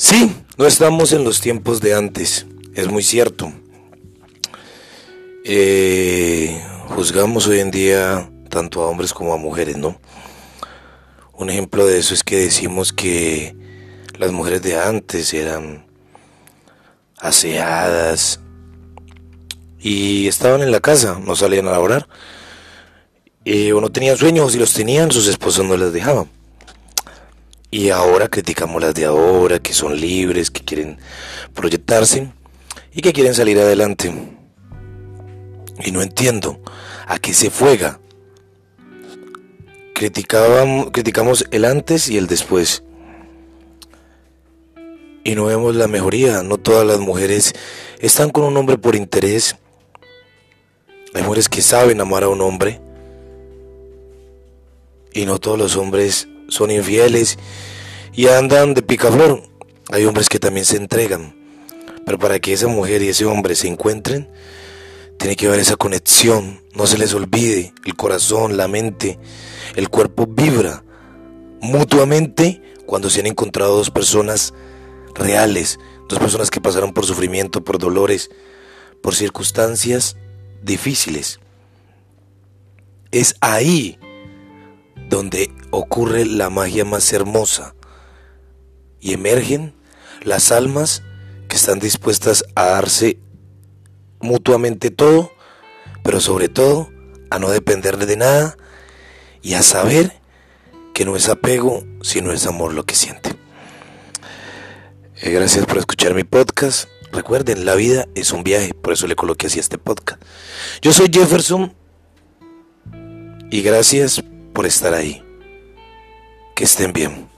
Sí, no estamos en los tiempos de antes, es muy cierto. Eh, juzgamos hoy en día tanto a hombres como a mujeres, ¿no? Un ejemplo de eso es que decimos que las mujeres de antes eran aseadas y estaban en la casa, no salían a laborar. Y o no tenían sueños, si los tenían, sus esposos no les dejaban. Y ahora criticamos las de ahora, que son libres, que quieren proyectarse y que quieren salir adelante. Y no entiendo a qué se. Criticábamos, criticamos el antes y el después. Y no vemos la mejoría. No todas las mujeres están con un hombre por interés. Hay mujeres que saben amar a un hombre. Y no todos los hombres son infieles y andan de picaflor. Hay hombres que también se entregan. Pero para que esa mujer y ese hombre se encuentren, tiene que haber esa conexión. No se les olvide. El corazón, la mente, el cuerpo vibra mutuamente cuando se han encontrado dos personas reales. Dos personas que pasaron por sufrimiento, por dolores, por circunstancias difíciles. Es ahí donde ocurre la magia más hermosa y emergen las almas que están dispuestas a darse mutuamente todo, pero sobre todo a no depender de nada y a saber que no es apego, sino es amor lo que siente. Eh, gracias por escuchar mi podcast. Recuerden, la vida es un viaje, por eso le coloqué así este podcast. Yo soy Jefferson y gracias por estar ahí. Que estén bien.